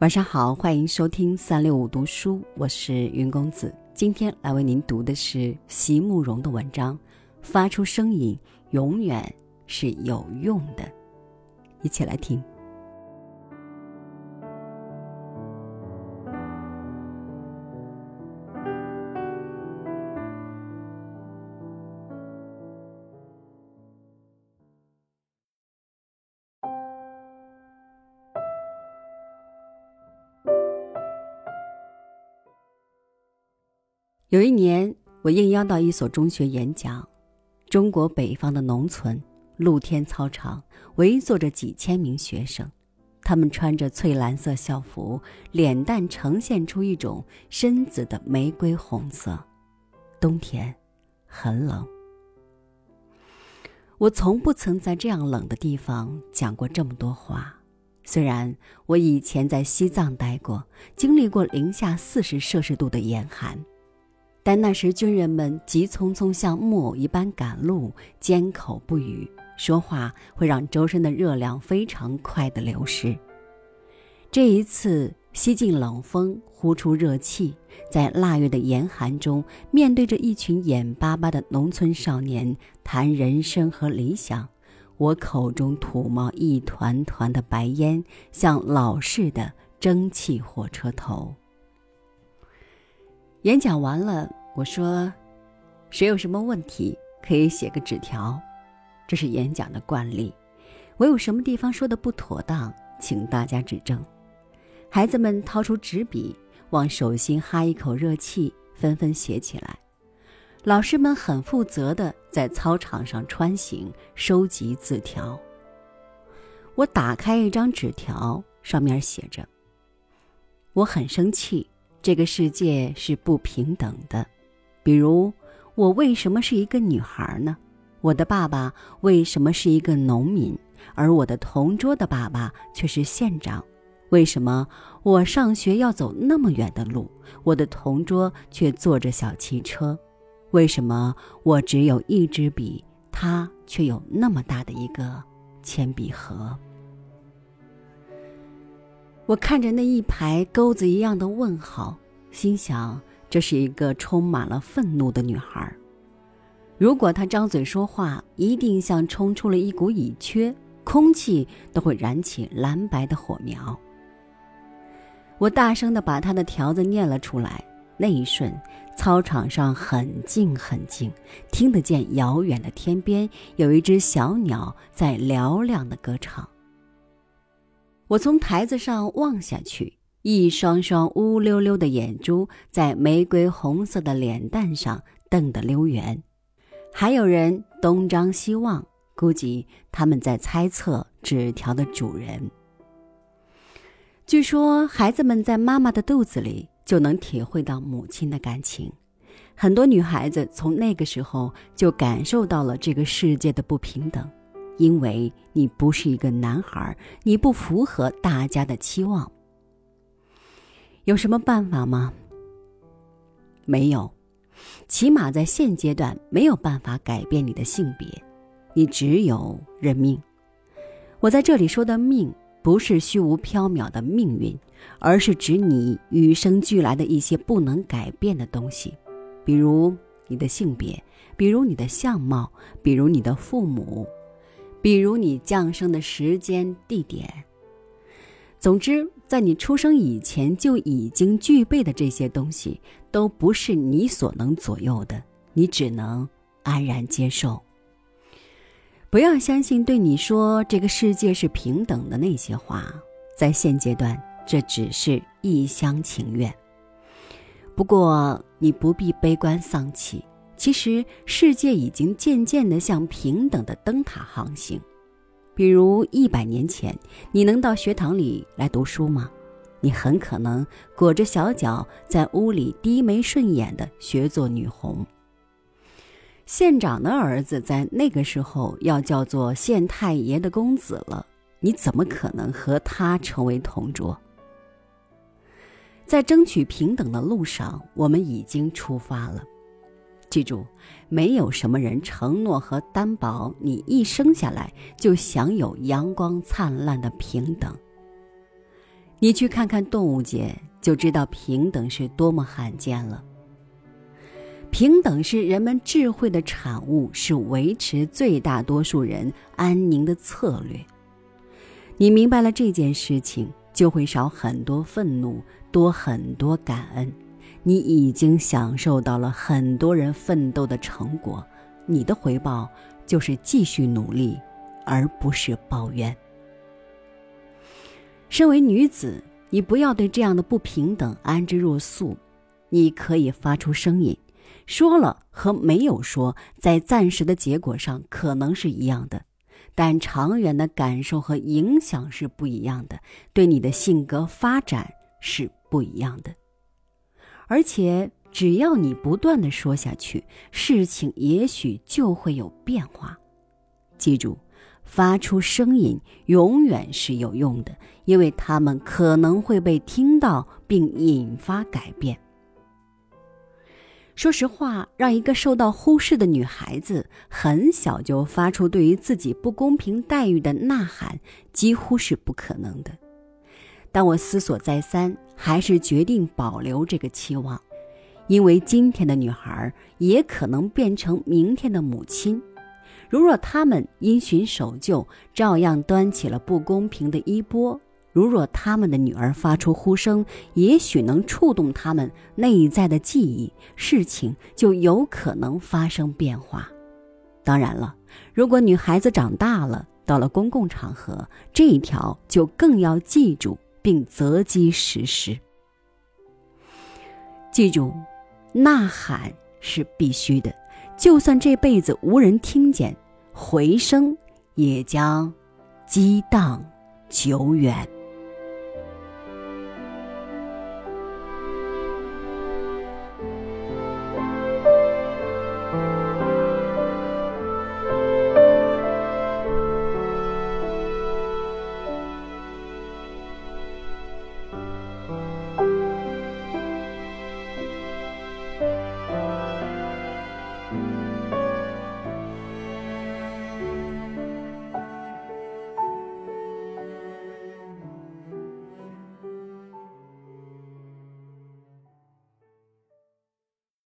晚上好，欢迎收听三六五读书，我是云公子。今天来为您读的是席慕容的文章，《发出声音永远是有用的》，一起来听。有一年，我应邀到一所中学演讲。中国北方的农村，露天操场围坐着几千名学生，他们穿着翠蓝色校服，脸蛋呈现出一种深紫的玫瑰红色。冬天，很冷。我从不曾在这样冷的地方讲过这么多话。虽然我以前在西藏待过，经历过零下四十摄氏度的严寒。但那时军人们急匆匆像木偶一般赶路，缄口不语，说话会让周身的热量非常快的流失。这一次吸进冷风，呼出热气，在腊月的严寒中，面对着一群眼巴巴的农村少年谈人生和理想，我口中吐冒一团团的白烟，像老式的蒸汽火车头。演讲完了，我说：“谁有什么问题可以写个纸条，这是演讲的惯例。我有什么地方说的不妥当，请大家指正。”孩子们掏出纸笔，往手心哈一口热气，纷纷写起来。老师们很负责的在操场上穿行，收集字条。我打开一张纸条，上面写着：“我很生气。”这个世界是不平等的，比如我为什么是一个女孩呢？我的爸爸为什么是一个农民，而我的同桌的爸爸却是县长？为什么我上学要走那么远的路，我的同桌却坐着小汽车？为什么我只有一支笔，他却有那么大的一个铅笔盒？我看着那一排钩子一样的问号，心想：这是一个充满了愤怒的女孩。如果她张嘴说话，一定像冲出了一股乙炔，空气都会燃起蓝白的火苗。我大声的把她的条子念了出来，那一瞬，操场上很静很静，听得见遥远的天边有一只小鸟在嘹亮的歌唱。我从台子上望下去，一双双乌溜溜的眼珠在玫瑰红色的脸蛋上瞪得溜圆，还有人东张西望，估计他们在猜测纸条的主人。据说孩子们在妈妈的肚子里就能体会到母亲的感情，很多女孩子从那个时候就感受到了这个世界的不平等。因为你不是一个男孩，你不符合大家的期望。有什么办法吗？没有，起码在现阶段没有办法改变你的性别，你只有认命。我在这里说的命，不是虚无缥缈的命运，而是指你与生俱来的一些不能改变的东西，比如你的性别，比如你的相貌，比如你的父母。比如你降生的时间、地点，总之，在你出生以前就已经具备的这些东西，都不是你所能左右的，你只能安然接受。不要相信对你说这个世界是平等的那些话，在现阶段，这只是一厢情愿。不过，你不必悲观丧气。其实，世界已经渐渐地向平等的灯塔航行。比如，一百年前，你能到学堂里来读书吗？你很可能裹着小脚在屋里低眉顺眼的学做女红。县长的儿子在那个时候要叫做县太爷的公子了，你怎么可能和他成为同桌？在争取平等的路上，我们已经出发了。记住，没有什么人承诺和担保你一生下来就享有阳光灿烂的平等。你去看看动物界，就知道平等是多么罕见了。平等是人们智慧的产物，是维持最大多数人安宁的策略。你明白了这件事情，就会少很多愤怒，多很多感恩。你已经享受到了很多人奋斗的成果，你的回报就是继续努力，而不是抱怨。身为女子，你不要对这样的不平等安之若素，你可以发出声音。说了和没有说，在暂时的结果上可能是一样的，但长远的感受和影响是不一样的，对你的性格发展是不一样的。而且，只要你不断的说下去，事情也许就会有变化。记住，发出声音永远是有用的，因为他们可能会被听到，并引发改变。说实话，让一个受到忽视的女孩子很小就发出对于自己不公平待遇的呐喊，几乎是不可能的。但我思索再三，还是决定保留这个期望，因为今天的女孩也可能变成明天的母亲。如若她们因循守旧，照样端起了不公平的衣钵。如若他们的女儿发出呼声，也许能触动他们内在的记忆，事情就有可能发生变化。当然了，如果女孩子长大了，到了公共场合，这一条就更要记住并择机实施。记住，呐喊是必须的，就算这辈子无人听见，回声也将激荡久远。